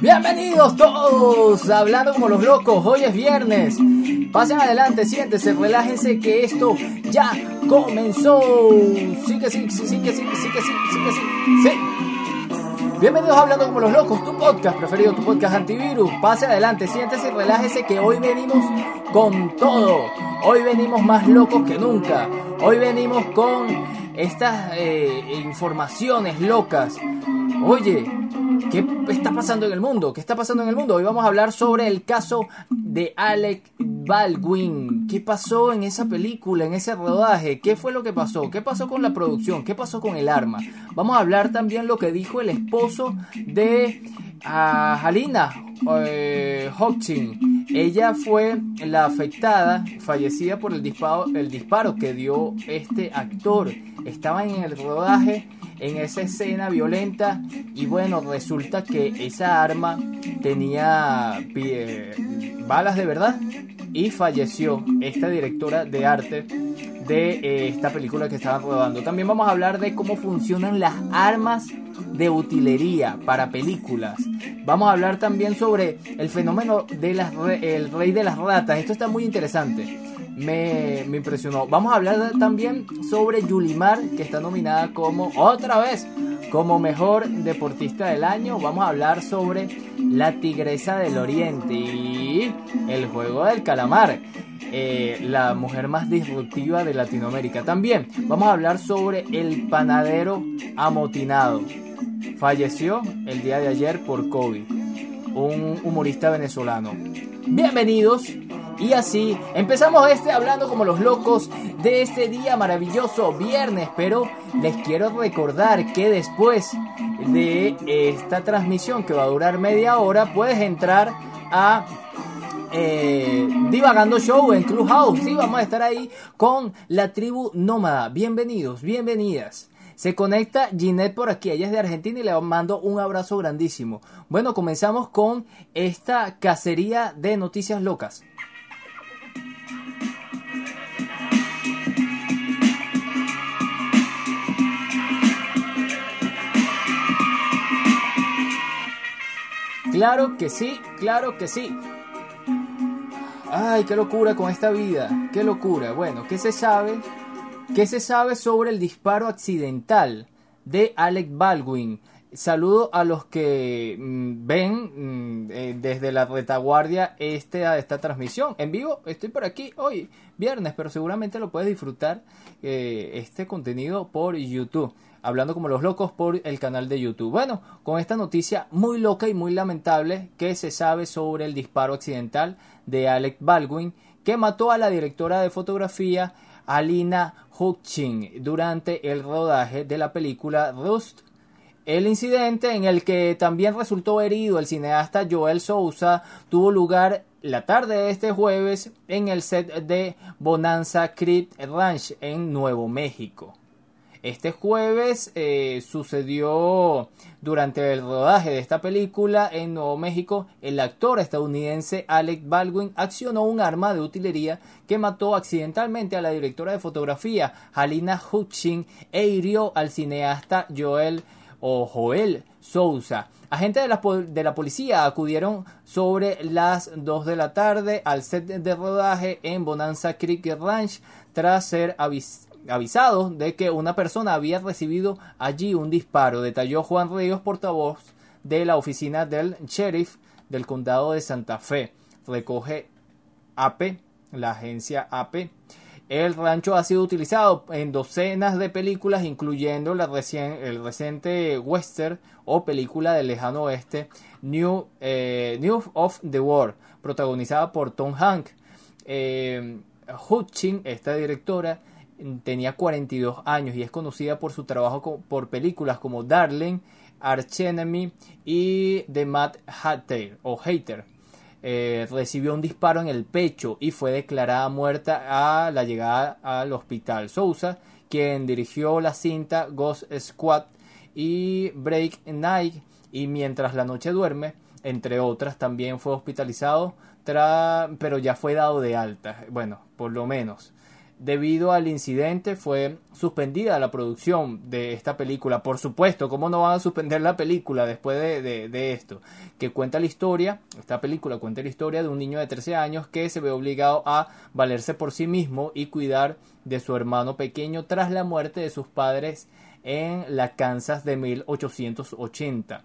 Bienvenidos todos, hablando como los locos, hoy es viernes. Pasen adelante, siéntense, relájense que esto ya comenzó. Sí que sí, sí, sí que sí, sí que sí, sí que sí, sí. Bienvenidos a Hablando como los locos, tu podcast preferido, tu podcast antivirus. Pase adelante, siéntese y relájese que hoy venimos con todo. Hoy venimos más locos que nunca. Hoy venimos con estas eh, informaciones locas. Oye, ¿Qué está pasando en el mundo? ¿Qué está pasando en el mundo? Hoy vamos a hablar sobre el caso de Alec Baldwin. ¿Qué pasó en esa película, en ese rodaje? ¿Qué fue lo que pasó? ¿Qué pasó con la producción? ¿Qué pasó con el arma? Vamos a hablar también lo que dijo el esposo de uh, Halina eh, Ella fue la afectada, fallecida por el disparo, el disparo que dio este actor. Estaba en el rodaje en esa escena violenta y bueno, resulta que esa arma tenía balas de verdad y falleció esta directora de arte de eh, esta película que estaban rodando. También vamos a hablar de cómo funcionan las armas de utilería para películas. Vamos a hablar también sobre el fenómeno del el rey de las ratas. Esto está muy interesante me, impresionó. Vamos a hablar también sobre Yulimar, que está nominada como, otra vez, como mejor deportista del año. Vamos a hablar sobre la Tigresa del Oriente y el juego del calamar. Eh, la mujer más disruptiva de Latinoamérica. También vamos a hablar sobre el panadero amotinado. Falleció el día de ayer por COVID. Un humorista venezolano. Bienvenidos y así empezamos este hablando como los locos de este día maravilloso viernes, pero les quiero recordar que después de esta transmisión que va a durar media hora, puedes entrar a eh, Divagando Show en Clubhouse. Sí, vamos a estar ahí con la tribu nómada. Bienvenidos, bienvenidas. Se conecta Ginette por aquí, ella es de Argentina y le mando un abrazo grandísimo. Bueno, comenzamos con esta cacería de noticias locas. Claro que sí, claro que sí. Ay, qué locura con esta vida, qué locura. Bueno, ¿qué se sabe? ¿Qué se sabe sobre el disparo accidental de Alec Baldwin? Saludo a los que mm, ven mm, eh, desde la retaguardia este, esta transmisión en vivo. Estoy por aquí hoy, viernes, pero seguramente lo puedes disfrutar eh, este contenido por YouTube hablando como los locos por el canal de YouTube. Bueno, con esta noticia muy loca y muy lamentable que se sabe sobre el disparo accidental de Alec Baldwin que mató a la directora de fotografía Alina Hutching durante el rodaje de la película Rust. El incidente en el que también resultó herido el cineasta Joel Sousa tuvo lugar la tarde de este jueves en el set de Bonanza Creek Ranch en Nuevo México. Este jueves eh, sucedió durante el rodaje de esta película en Nuevo México, el actor estadounidense Alec Baldwin accionó un arma de utilería que mató accidentalmente a la directora de fotografía Halina Hutching e hirió al cineasta Joel o Joel Sousa. Agentes de la, de la, policía acudieron sobre las 2 de la tarde al set de rodaje en Bonanza Creek Ranch tras ser avisados avisado de que una persona había recibido allí un disparo, detalló Juan Ríos, portavoz de la oficina del sheriff del condado de Santa Fe. Recoge AP, la agencia AP. El rancho ha sido utilizado en docenas de películas, incluyendo la el reciente western o película del lejano oeste New, eh, New of the World, protagonizada por Tom Hanks. Eh, Hutchin, esta directora, tenía 42 años y es conocida por su trabajo por películas como Darling, Arch Enemy y The Mad Hatter o Hater. Eh, recibió un disparo en el pecho y fue declarada muerta a la llegada al hospital. Sousa, quien dirigió la cinta Ghost Squad y Break Night y Mientras la noche duerme, entre otras, también fue hospitalizado, pero ya fue dado de alta, bueno, por lo menos. Debido al incidente fue suspendida la producción de esta película. Por supuesto, ¿cómo no van a suspender la película después de, esto? Que cuenta la historia, esta película cuenta la historia de un niño de 13 años que se ve obligado a valerse por sí mismo y cuidar de su hermano pequeño tras la muerte de sus padres en la Kansas de 1880.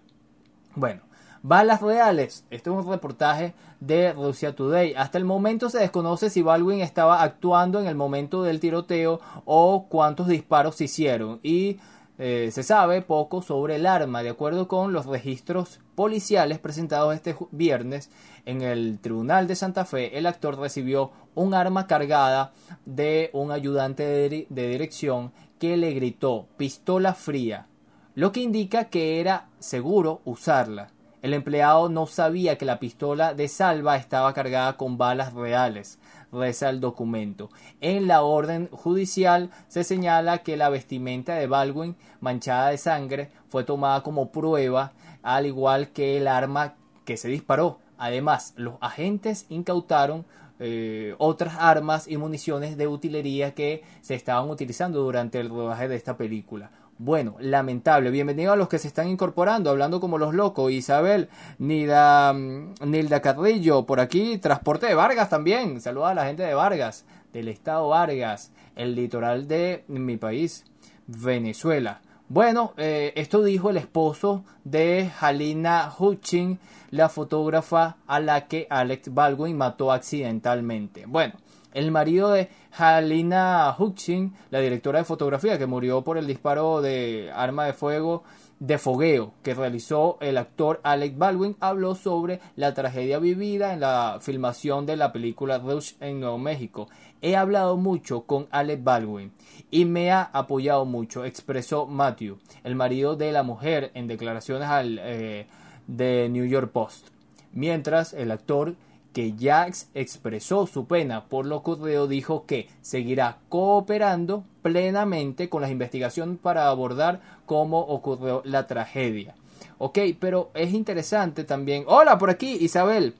Bueno, Balas reales. Este es un reportaje de Russia Today. Hasta el momento se desconoce si Baldwin estaba actuando en el momento del tiroteo o cuántos disparos se hicieron. Y eh, se sabe poco sobre el arma. De acuerdo con los registros policiales presentados este viernes en el Tribunal de Santa Fe, el actor recibió un arma cargada de un ayudante de, de dirección que le gritó pistola fría, lo que indica que era seguro usarla. El empleado no sabía que la pistola de salva estaba cargada con balas reales, reza el documento. En la orden judicial se señala que la vestimenta de Baldwin, manchada de sangre, fue tomada como prueba, al igual que el arma que se disparó. Además, los agentes incautaron eh, otras armas y municiones de utilería que se estaban utilizando durante el rodaje de esta película. Bueno, lamentable. Bienvenido a los que se están incorporando, hablando como los locos. Isabel, Nida, mm, Nilda Carrillo, por aquí, Transporte de Vargas también. Saluda a la gente de Vargas, del estado Vargas, el litoral de mi país, Venezuela. Bueno, eh, esto dijo el esposo de Halina Hutchin, la fotógrafa a la que Alex Baldwin mató accidentalmente. Bueno, el marido de Halina Hutchin, la directora de fotografía que murió por el disparo de arma de fuego de fogueo que realizó el actor Alec Baldwin, habló sobre la tragedia vivida en la filmación de la película Rush en Nuevo México. He hablado mucho con Alec Baldwin y me ha apoyado mucho, expresó Matthew, el marido de la mujer, en declaraciones al eh, de New York Post. Mientras el actor que ya expresó su pena por lo ocurrido, dijo que seguirá cooperando plenamente con las investigaciones para abordar cómo ocurrió la tragedia. Ok, pero es interesante también. Hola, por aquí, Isabel.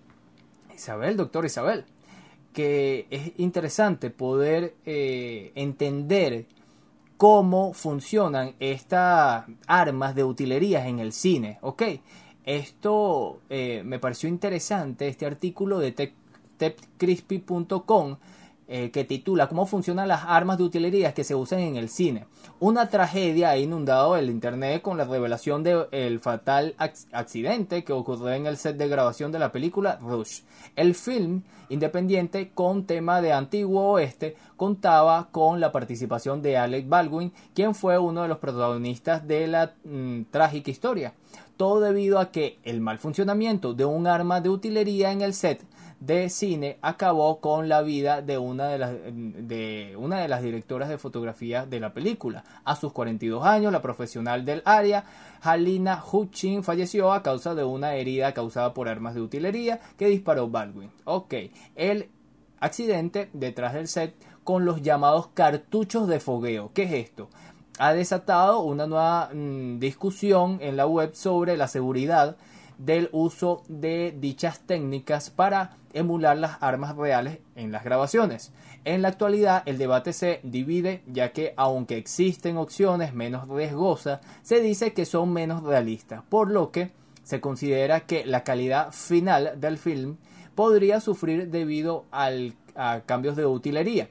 Isabel, doctor Isabel. Que es interesante poder eh, entender cómo funcionan estas armas de utilerías en el cine. Ok, esto eh, me pareció interesante, este artículo de techcrispy.com eh, que titula Cómo funcionan las armas de utilería que se usan en el cine. Una tragedia ha inundado el internet con la revelación del fatal accidente que ocurrió en el set de grabación de la película Rush. El film independiente con tema de antiguo oeste contaba con la participación de Alec Baldwin, quien fue uno de los protagonistas de la mm, trágica historia todo debido a que el mal funcionamiento de un arma de utilería en el set de cine acabó con la vida de una de las, de una de las directoras de fotografía de la película. A sus 42 años, la profesional del área, Halina Hutchin, falleció a causa de una herida causada por armas de utilería que disparó Baldwin. Ok, el accidente detrás del set con los llamados cartuchos de fogueo. ¿Qué es esto? Ha desatado una nueva mm, discusión en la web sobre la seguridad del uso de dichas técnicas para emular las armas reales en las grabaciones. En la actualidad el debate se divide ya que aunque existen opciones menos riesgosas, se dice que son menos realistas, por lo que se considera que la calidad final del film podría sufrir debido a cambios de utilería.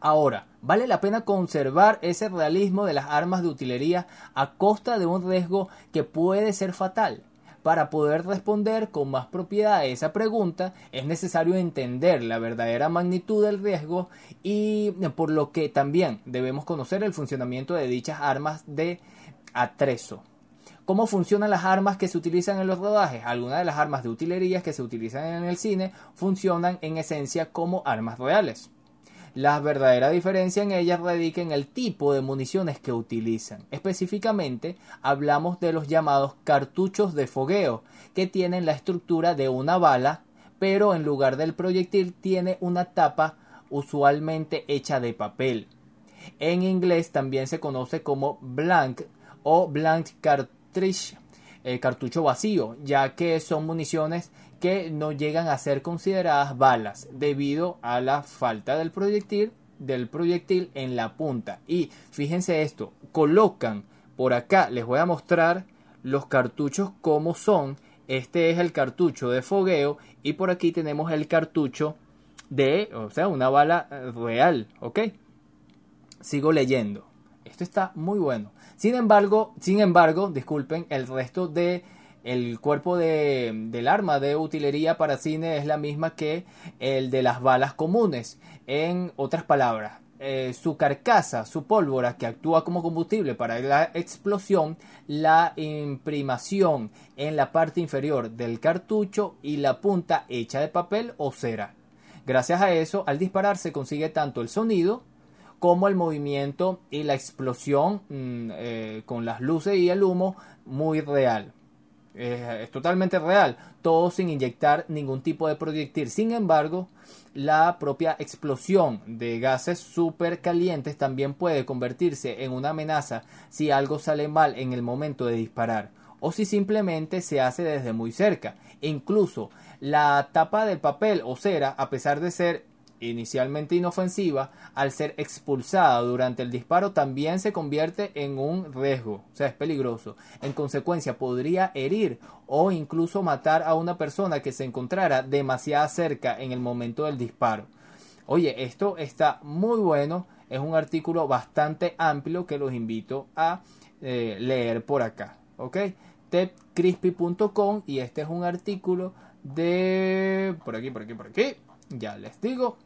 Ahora, vale la pena conservar ese realismo de las armas de utilería a costa de un riesgo que puede ser fatal. Para poder responder con más propiedad a esa pregunta es necesario entender la verdadera magnitud del riesgo y por lo que también debemos conocer el funcionamiento de dichas armas de atrezo. ¿Cómo funcionan las armas que se utilizan en los rodajes? Algunas de las armas de utilería que se utilizan en el cine funcionan en esencia como armas reales. La verdadera diferencia en ellas radica en el tipo de municiones que utilizan. Específicamente, hablamos de los llamados cartuchos de fogueo, que tienen la estructura de una bala, pero en lugar del proyectil tiene una tapa usualmente hecha de papel. En inglés también se conoce como blank o blank cartridge, eh, cartucho vacío, ya que son municiones que no llegan a ser consideradas balas debido a la falta del proyectil del proyectil en la punta. Y fíjense esto, colocan por acá, les voy a mostrar los cartuchos como son. Este es el cartucho de fogueo y por aquí tenemos el cartucho de, o sea, una bala eh, real, ¿ok? Sigo leyendo. Esto está muy bueno. Sin embargo, sin embargo, disculpen, el resto de el cuerpo de, del arma de utilería para cine es la misma que el de las balas comunes. En otras palabras, eh, su carcasa, su pólvora que actúa como combustible para la explosión, la imprimación en la parte inferior del cartucho y la punta hecha de papel o cera. Gracias a eso, al disparar se consigue tanto el sonido como el movimiento y la explosión mm, eh, con las luces y el humo muy real. Es totalmente real, todo sin inyectar ningún tipo de proyectil. Sin embargo, la propia explosión de gases super calientes también puede convertirse en una amenaza si algo sale mal en el momento de disparar o si simplemente se hace desde muy cerca. incluso la tapa del papel o cera, a pesar de ser inicialmente inofensiva, al ser expulsada durante el disparo también se convierte en un riesgo, o sea, es peligroso. En consecuencia, podría herir o incluso matar a una persona que se encontrara demasiado cerca en el momento del disparo. Oye, esto está muy bueno, es un artículo bastante amplio que los invito a eh, leer por acá, ¿ok? tedcrispy.com y este es un artículo de por aquí, por aquí, por aquí. Ya les digo,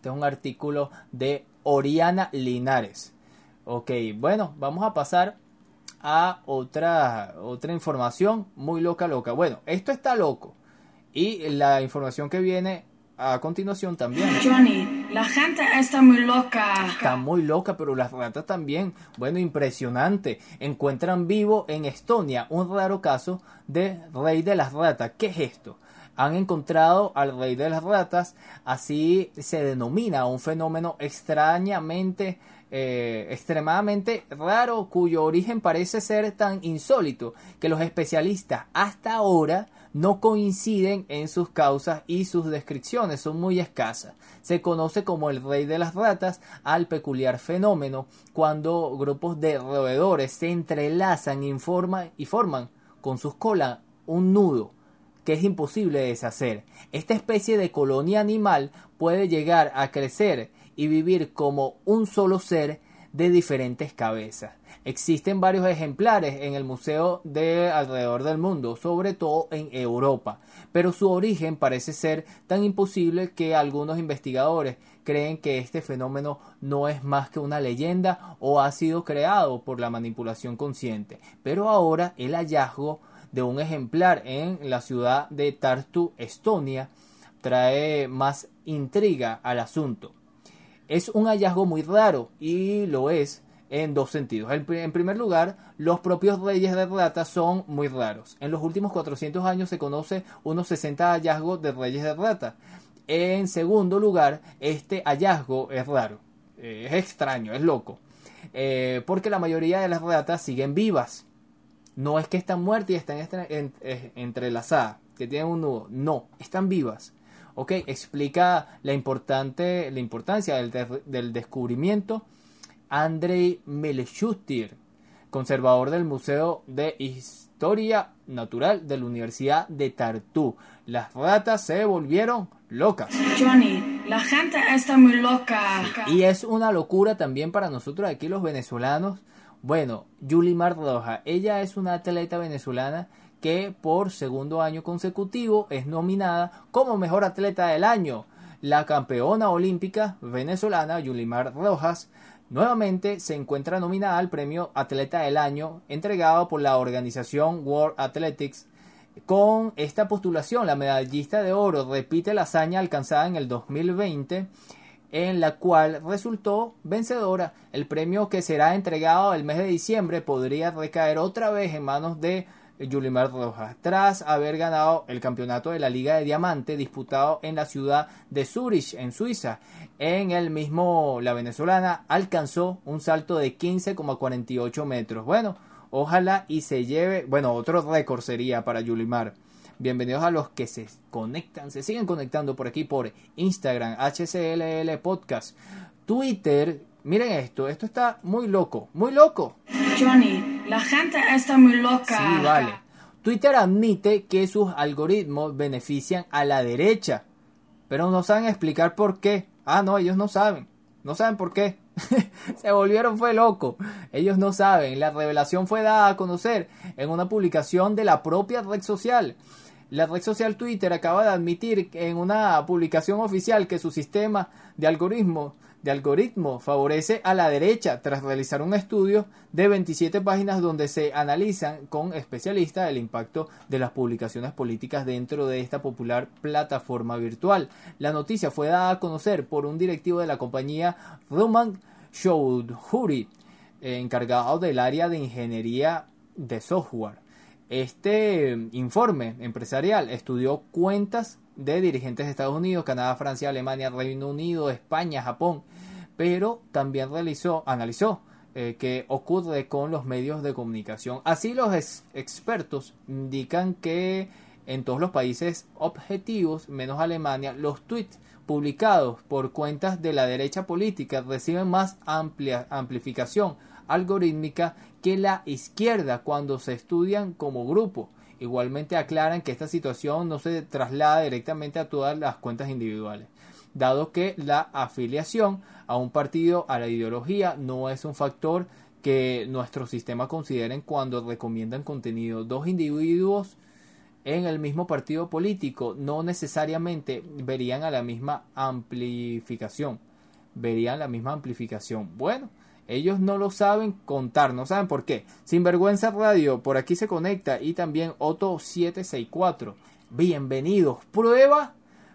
este es un artículo de Oriana Linares. Ok, bueno, vamos a pasar a otra, otra información muy loca, loca. Bueno, esto está loco. Y la información que viene a continuación también. Johnny, la gente está muy loca. Está muy loca, pero las ratas también. Bueno, impresionante. Encuentran vivo en Estonia un raro caso de rey de las ratas. ¿Qué es esto? Han encontrado al rey de las ratas, así se denomina un fenómeno extrañamente, eh, extremadamente raro, cuyo origen parece ser tan insólito que los especialistas hasta ahora no coinciden en sus causas y sus descripciones son muy escasas. Se conoce como el rey de las ratas al peculiar fenómeno cuando grupos de roedores se entrelazan y forman con sus colas un nudo que es imposible deshacer. Esta especie de colonia animal puede llegar a crecer y vivir como un solo ser de diferentes cabezas. Existen varios ejemplares en el museo de alrededor del mundo, sobre todo en Europa, pero su origen parece ser tan imposible que algunos investigadores creen que este fenómeno no es más que una leyenda o ha sido creado por la manipulación consciente. Pero ahora el hallazgo de un ejemplar en la ciudad de Tartu, Estonia, trae más intriga al asunto. Es un hallazgo muy raro y lo es en dos sentidos. En primer lugar, los propios reyes de ratas son muy raros. En los últimos 400 años se conoce unos 60 hallazgos de reyes de rata. En segundo lugar, este hallazgo es raro. Eh, es extraño, es loco. Eh, porque la mayoría de las ratas siguen vivas. No es que están muertas y están entrelazadas, que tienen un nudo. No, están vivas. ¿Ok? Explica la, importante, la importancia del, descubrimiento. Andrei Melchutir, conservador del Museo de Historia Natural de la Universidad de Tartu. Las ratas se volvieron locas. Johnny, la gente está muy loca. Y es una locura también para nosotros aquí los venezolanos bueno, Yulimar Roja, ella es una atleta venezolana que por segundo año consecutivo es nominada como mejor atleta del año. La campeona olímpica venezolana Yulimar Rojas nuevamente se encuentra nominada al premio Atleta del Año entregado por la organización World Athletics. Con esta postulación, la medallista de oro repite la hazaña alcanzada en el 2020 en la cual resultó vencedora. El premio que será entregado el mes de diciembre podría recaer otra vez en manos de Yulimar Rojas, tras haber ganado el campeonato de la Liga de Diamante disputado en la ciudad de Zurich, en Suiza. En el mismo, la venezolana alcanzó un salto de 15,48 metros. Bueno, ojalá y se lleve, bueno, otro récord sería para Yulimar Bienvenidos a los que se conectan, se siguen conectando por aquí por Instagram, HCLL Podcast, Twitter. Miren esto, esto está muy loco, muy loco. Johnny, la gente está muy loca. Sí, vale. Twitter admite que sus algoritmos benefician a la derecha, pero no saben explicar por qué. Ah, no, ellos no saben. No saben por qué. Se volvieron fue loco. Ellos no saben. La revelación fue dada a conocer en una publicación de la propia red social. La red social Twitter acaba de admitir en una publicación oficial que su sistema de algoritmo de algoritmo favorece a la derecha tras realizar un estudio de 27 páginas donde se analizan con especialistas el impacto de las publicaciones políticas dentro de esta popular plataforma virtual. La noticia fue dada a conocer por un directivo de la compañía Roman Choudhury, encargado del área de ingeniería de software. Este informe empresarial estudió cuentas de dirigentes de Estados Unidos, Canadá, Francia, Alemania, Reino Unido, España, Japón, pero también realizó, analizó eh, qué ocurre con los medios de comunicación. Así los expertos indican que en todos los países objetivos, menos Alemania, los tweets publicados por cuentas de la derecha política reciben más amplia amplificación algorítmica que la izquierda cuando se estudian como grupo. Igualmente aclaran que esta situación no se traslada directamente a todas las cuentas individuales, dado que la afiliación a un partido, a la ideología, no es un factor que nuestro sistema consideren cuando recomiendan contenido. Dos individuos en el mismo partido político no necesariamente verían a la misma amplificación. Verían la misma amplificación. Bueno, ellos no lo saben contar, no saben por qué. Sinvergüenza Radio, por aquí se conecta y también Otto 764. Bienvenidos. Prueba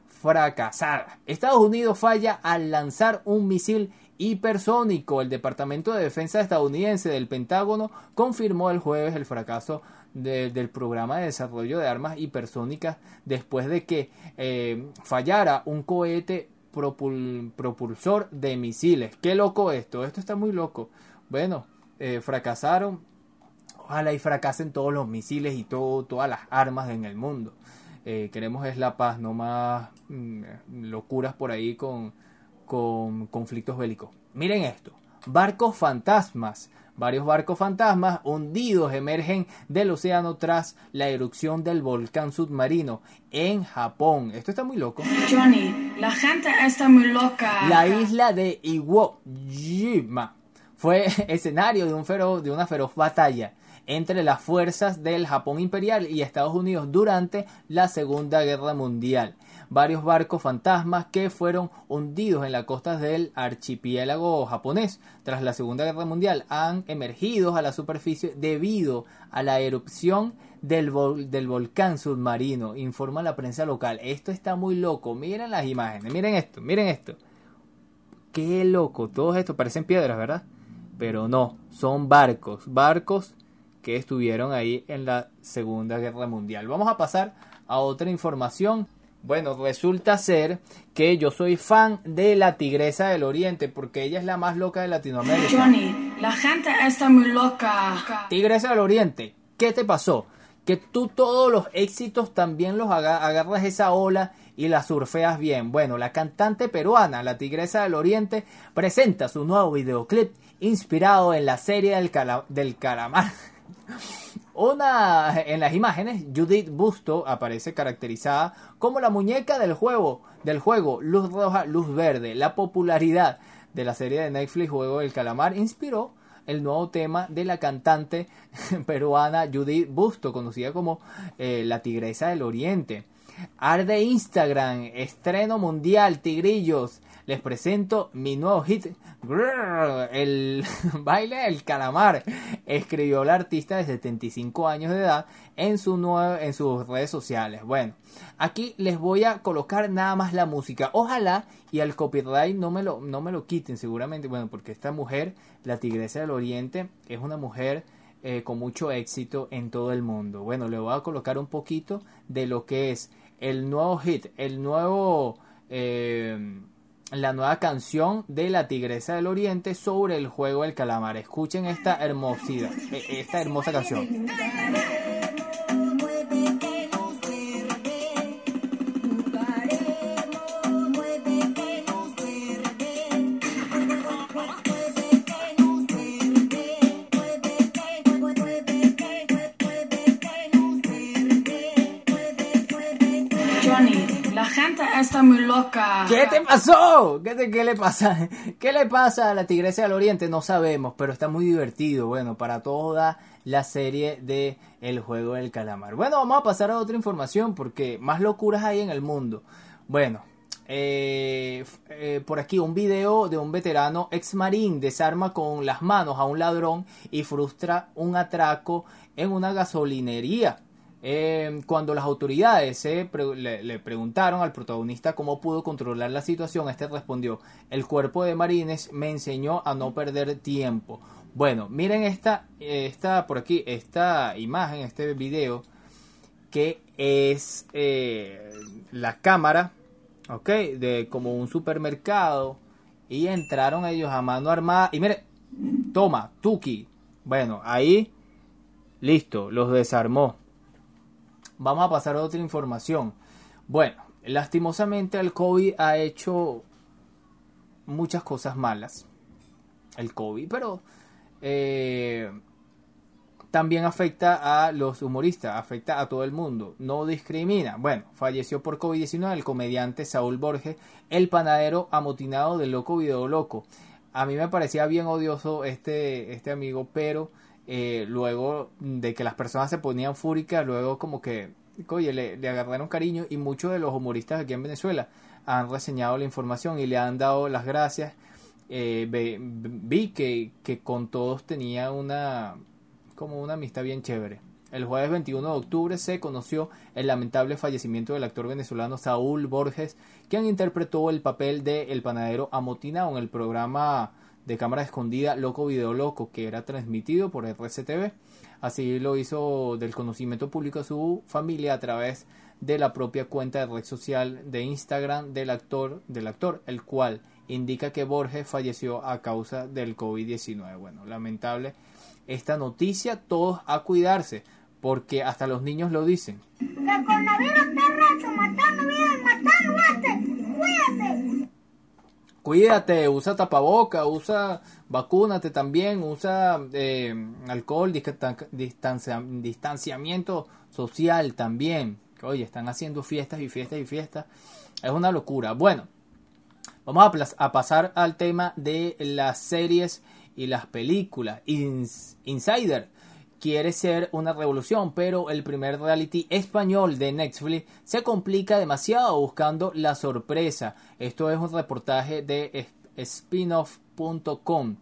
fracasada. Estados Unidos falla al lanzar un misil hipersónico. El Departamento de Defensa estadounidense del Pentágono confirmó el jueves el fracaso del programa de desarrollo de armas hipersónicas después de que eh, fallara un cohete propulsor de misiles. Qué loco esto, esto está muy loco. Bueno, eh, fracasaron. Ojalá y fracasen todos los misiles y todo, todas las armas en el mundo. Eh, queremos es la paz, no más mm, locuras por ahí con, con conflictos bélicos. Miren esto, barcos fantasmas Varios barcos fantasmas hundidos emergen del océano tras la erupción del volcán submarino en Japón. Esto está muy loco. Johnny, la gente está muy loca. La isla de Iwo Jima fue escenario de, un de una feroz batalla entre las fuerzas del Japón imperial y Estados Unidos durante la Segunda Guerra Mundial varios barcos fantasmas que fueron hundidos en las costas del archipiélago japonés tras la Segunda Guerra Mundial han emergido a la superficie debido a la erupción del, volcán submarino, informa la prensa local. Esto está muy loco, miren las imágenes, miren esto, miren esto. Qué loco, todos estos parecen piedras, ¿verdad? Pero no, son barcos, barcos que estuvieron ahí en la Segunda Guerra Mundial. Vamos a pasar a otra información bueno, resulta ser que yo soy fan de la Tigresa del Oriente porque ella es la más loca de Latinoamérica. Johnny, la gente está muy loca. Tigresa del Oriente, ¿qué te pasó? Que tú todos los éxitos también los agarras esa ola y la surfeas bien. Bueno, la cantante peruana, la Tigresa del Oriente, presenta su nuevo videoclip inspirado en la serie del, del calamar. Una, en las imágenes, Judith Busto aparece caracterizada como la muñeca del juego, del juego Luz Roja, Luz Verde. La popularidad de la serie de Netflix Juego del Calamar inspiró el nuevo tema de la cantante peruana Judith Busto, conocida como eh, la Tigresa del Oriente. Arde Instagram, estreno mundial, Tigrillos. Les presento mi nuevo hit, el baile del calamar. Escribió la artista de 75 años de edad en, su en sus redes sociales. Bueno, aquí les voy a colocar nada más la música. Ojalá y al copyright no me lo, no me lo quiten seguramente. Bueno, porque esta mujer, la Tigresa del Oriente, es una mujer eh, con mucho éxito en todo el mundo. Bueno, le voy a colocar un poquito de lo que es el nuevo hit, el nuevo... Eh, la nueva canción de la Tigresa del Oriente sobre el juego del calamar. Escuchen esta hermosidad, e, esta hermosa canción. ¿Qué, le pasa? ¿Qué le pasa a la Tigresa del Oriente? No sabemos, pero está muy divertido. Bueno, para toda la serie de El Juego del Calamar. Bueno, vamos a pasar a otra información porque más locuras hay en el mundo. Bueno, eh, eh, por aquí un video de un veterano ex marín desarma con las manos a un ladrón y frustra un atraco en una gasolinería. Eh, cuando las autoridades le, le preguntaron al protagonista cómo pudo controlar la situación, este respondió, el cuerpo de marines me enseñó a no perder tiempo. Bueno, miren esta, esta por aquí, esta imagen, este video, que es eh, la cámara, ok, de como un supermercado, y entraron ellos a mano armada, y mire, toma, Tuki, bueno, ahí, listo, los desarmó. Vamos a pasar a otra información. Bueno, lastimosamente el COVID ha hecho muchas cosas malas. El COVID, pero eh, también afecta a los humoristas, afecta a todo el mundo, no discrimina. Bueno, falleció por COVID-19 el comediante Saúl Borges, el panadero amotinado del Loco Video Loco. A mí me parecía bien odioso este, este amigo, pero eh, luego de que las personas se ponían fúricas, luego como que, oye, le, le agarraron cariño y muchos de los humoristas aquí en Venezuela han reseñado la información y le han dado las gracias. Eh, vi que, que con todos tenía una como una amistad bien chévere. El jueves 21 de octubre se conoció el lamentable fallecimiento del actor venezolano Saúl Borges, quien interpretó el papel de El Panadero Amotinado en el programa de cámara escondida Loco Video Loco, que era transmitido por RCTV. Así lo hizo del conocimiento público a su familia a través de la propia cuenta de red social de Instagram del actor, del actor, el cual indica que Borges falleció a causa del COVID-19. Bueno, lamentable esta noticia, todos a cuidarse, porque hasta los niños lo dicen. Coronavirus está matando matando este. Cuídate, usa tapaboca, usa, vacúnate también, usa eh, alcohol, distan- distancia- distanciamiento social también. Oye, están haciendo fiestas y fiestas y fiestas. Es una locura. Bueno, vamos a, pasar al tema de las series y las películas. Ins- Insider quiere ser una revolución, pero el primer reality español de Netflix se complica demasiado buscando la sorpresa. Esto es un reportaje de spinoff.com.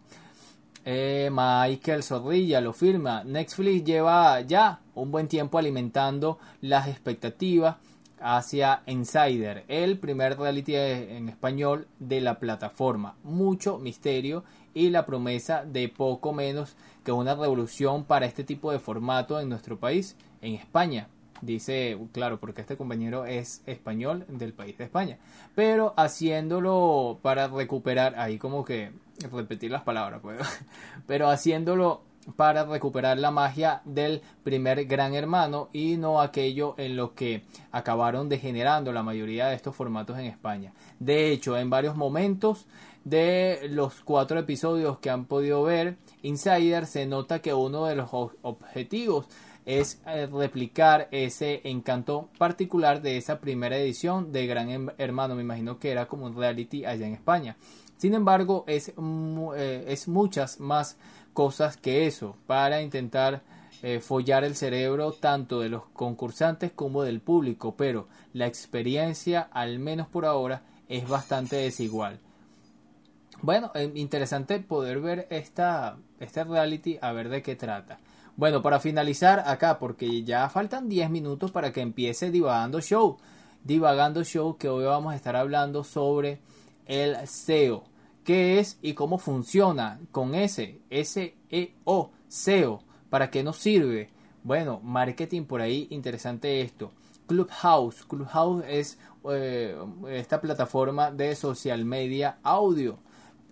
Eh, Michael Zorrilla lo firma. Netflix lleva ya un buen tiempo alimentando las expectativas hacia Insider, el primer reality en español de la plataforma. Mucho misterio y la promesa de poco menos que una revolución para este tipo de formato en nuestro país, en España. Dice, claro, porque este compañero es español del país de España, pero haciéndolo para recuperar, ahí como que repetir las palabras, pues, pero haciéndolo para recuperar la magia del primer gran hermano y no aquello en lo que acabaron degenerando la mayoría de estos formatos en España. De hecho, en varios momentos de los cuatro episodios que han podido ver, Insider se nota que uno de los objetivos es eh, replicar ese encanto particular de esa primera edición de Gran Hermano. Me imagino que era como un reality allá en España. Sin embargo, es, eh, es muchas más cosas que eso para intentar eh, follar el cerebro tanto de los concursantes como del público, pero la experiencia, al menos por ahora, es bastante desigual. Bueno, eh, interesante poder ver esta, este reality, a ver de qué trata. Bueno, para finalizar acá, porque ya faltan 10 minutos para que empiece Divagando Show. Divagando Show, que hoy vamos a estar hablando sobre el SEO. ¿Qué es y cómo funciona con ese S-E-O, SEO? ¿Para qué nos sirve? Bueno, marketing por ahí, interesante esto. Clubhouse. Clubhouse es eh, esta plataforma de social media audio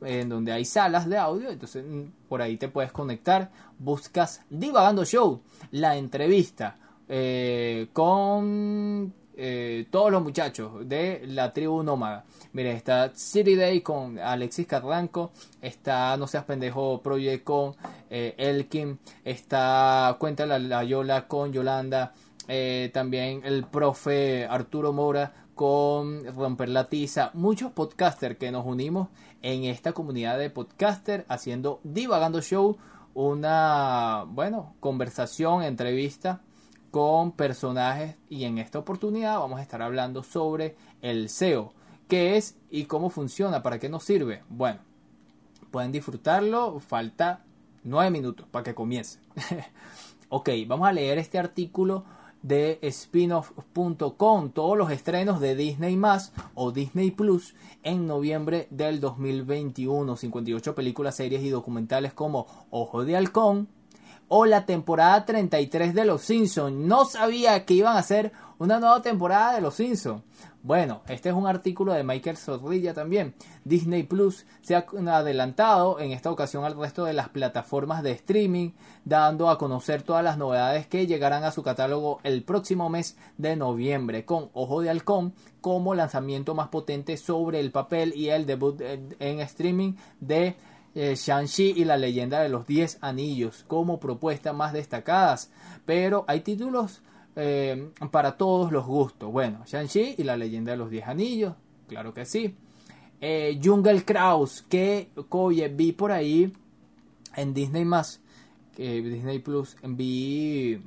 en donde hay salas de audio, entonces mm, por ahí te puedes conectar, buscas Divagando Show, la entrevista eh, con eh, todos los muchachos de la tribu nómada. Mire, está City Day con Alexis Carranco, está No Seas Pendejo Project con eh, Elkin, está Cuenta la, la Yola con Yolanda, eh, también el profe Arturo Mora con Romper la Tiza, muchos podcasters que nos unimos en esta comunidad de podcaster haciendo Divagando Show, una, bueno, conversación, entrevista con personajes y en esta oportunidad vamos a estar hablando sobre el SEO, qué es y cómo funciona, para qué nos sirve. Bueno, pueden disfrutarlo, falta nueve minutos para que comience. ok, vamos a leer este artículo de spinoff.com, todos los estrenos de Disney más o Disney Plus en noviembre del 2021, 58 películas, series y documentales como Ojo de Halcón o la temporada 33 de Los Simpsons. No sabía que iban a hacer una nueva temporada de Los Simpsons. Bueno, este es un artículo de Michael Zorrilla también. Disney Plus se ha adelantado en esta ocasión al resto de las plataformas de streaming, dando a conocer todas las novedades que llegarán a su catálogo el próximo mes de noviembre, con Ojo de Halcón como lanzamiento más potente sobre el papel y el debut en streaming de eh, Shang-Chi y la leyenda de los 10 anillos como propuestas más destacadas. Pero hay títulos eh, para todos los gustos. Bueno, Shang-Chi y la leyenda de los 10 anillos, claro que sí. Eh, Jungle Kraus, que oye, vi por ahí en Disney más, Disney Plus, vi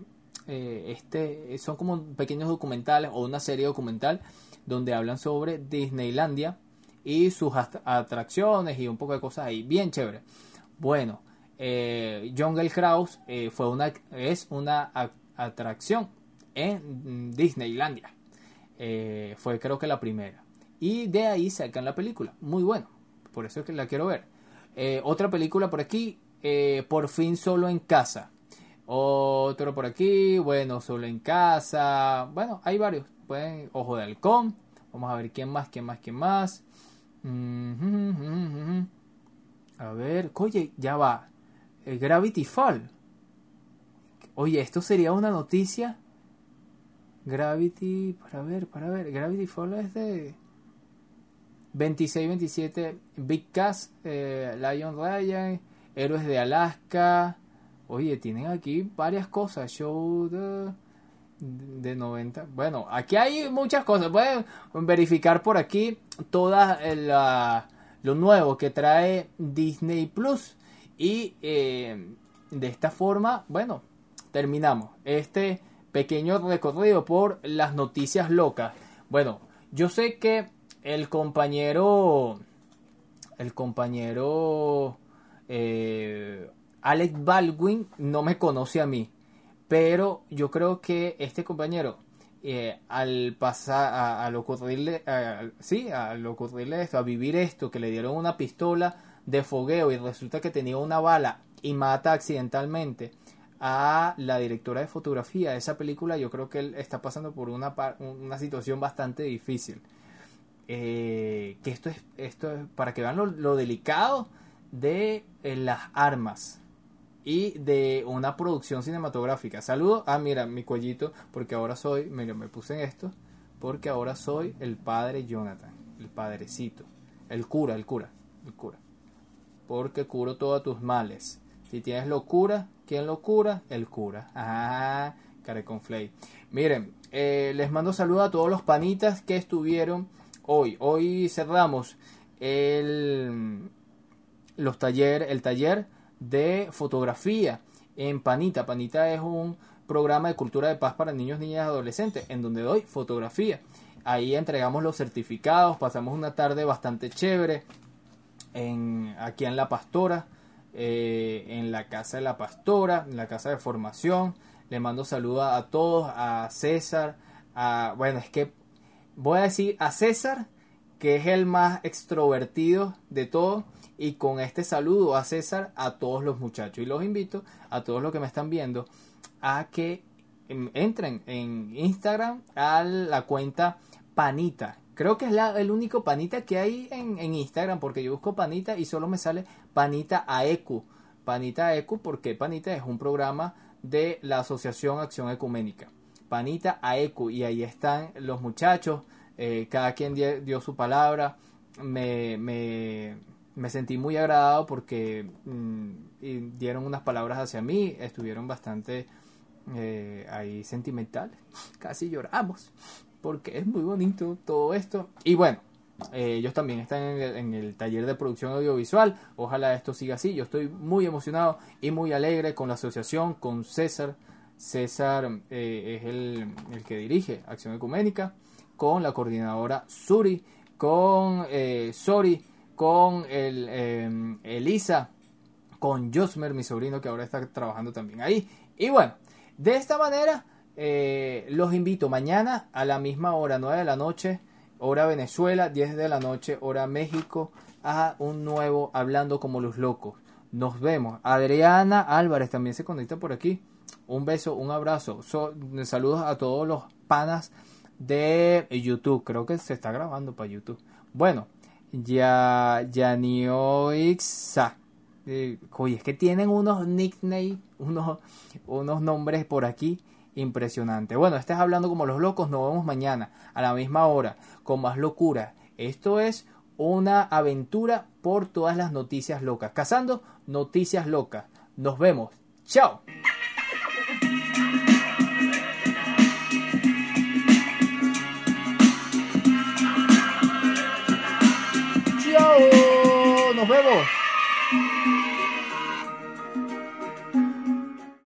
eh, este, son como pequeños documentales o una serie documental donde hablan sobre Disneylandia y sus atracciones y un poco de cosas ahí, bien chévere. Bueno, Jungle Kraus fue una, es una atracción en Disneylandia. Eh, fue creo que la primera. Y de ahí sacan la película. Muy bueno. Por eso es que la quiero ver. Eh, otra película por aquí. Eh, por fin solo en casa. Otro por aquí. Bueno, solo en casa. Bueno, hay varios. Pueden, Ojo de Halcón. Vamos a ver quién más, quién más, quién más. A ver. Oye, ya va. Gravity Fall. Oye, esto sería una noticia Gravity, para ver, para ver, Gravity Falls es de 26-27, Big Cast, eh, Lion Ryan, Héroes de Alaska. Oye, tienen aquí varias cosas, show de, de 90. Bueno, aquí hay muchas cosas. Pueden verificar por aquí todas lo nuevo que trae Disney Plus. Y eh, de esta forma, bueno, terminamos. Este pequeño recorrido por las noticias locas. Bueno, yo sé que el compañero, el compañero eh, Alex Baldwin no me conoce a mí, pero yo creo que este compañero eh, al pasar a, al ocurrirle, sí, al ocurrirle esto, a vivir esto, que le dieron una pistola de fogueo y resulta que tenía una bala y mata accidentalmente a la directora de fotografía de esa película, yo creo que él está pasando por una, una situación bastante difícil. Eh, que esto es, esto es para que vean lo, delicado de eh, las armas y de una producción cinematográfica. Saludo, ah mira mi cuellito, porque ahora soy, me, me puse en esto, porque ahora soy el padre Jonathan, el padrecito, el cura, el cura, el cura, porque curo todos tus males. Si tienes locura, ¿quién lo cura? El cura. Ah, Careconflay. Miren, eh, les mando saludos a todos los panitas que estuvieron hoy. Hoy cerramos el, los taller, el taller de fotografía en Panita. Panita es un programa de cultura de paz para niños, niñas y adolescentes, en donde doy fotografía. Ahí entregamos los certificados, pasamos una tarde bastante chévere en, aquí en La Pastora. Eh, en la casa de la pastora, en la casa de formación. Le mando saludos a todos, a César, a, bueno, es que voy a decir a César, que es el más extrovertido de todos, y con este saludo a César, a todos los muchachos. Y los invito a todos los que me están viendo a que em, entren en Instagram a la cuenta Panita, Creo que es el único panita que hay en, Instagram, porque yo busco panita y solo me sale panita AECU. Panita AECU, porque panita es un programa de la Asociación Acción Ecuménica. Panita AECU, y ahí están los muchachos, eh, cada quien dio, su palabra. Me, me, me, sentí muy agradado porque mm, dieron unas palabras hacia mí, estuvieron bastante eh, ahí sentimental. Casi lloramos porque es muy bonito todo esto. Y bueno, eh, ellos también están en el, en el, taller de producción audiovisual. Ojalá esto siga así. Yo estoy muy emocionado y muy alegre con la asociación, con César. César eh, es el, el, que dirige Acción Ecuménica, con la coordinadora Suri, con eh, Sori, con el, eh, Elisa, con Josmer, mi sobrino, que ahora está trabajando también ahí. Y bueno, de esta manera eh, los invito mañana a la misma hora, 9 de la noche, hora Venezuela, 10 de la noche, hora México, a un nuevo Hablando como los locos. Nos vemos. Adriana Álvarez también se conecta por aquí. Un beso, un abrazo. Saludos a todos los panas de YouTube. Creo que se está grabando para YouTube. Bueno, ya Yanioixa. Eh, oye, es que tienen unos nicknames, unos, unos nombres por aquí impresionantes. Bueno, estás hablando como los locos. Nos vemos mañana a la misma hora con más locura. Esto es una aventura por todas las noticias locas. Cazando noticias locas. Nos vemos. Chao. Chao. Nos vemos.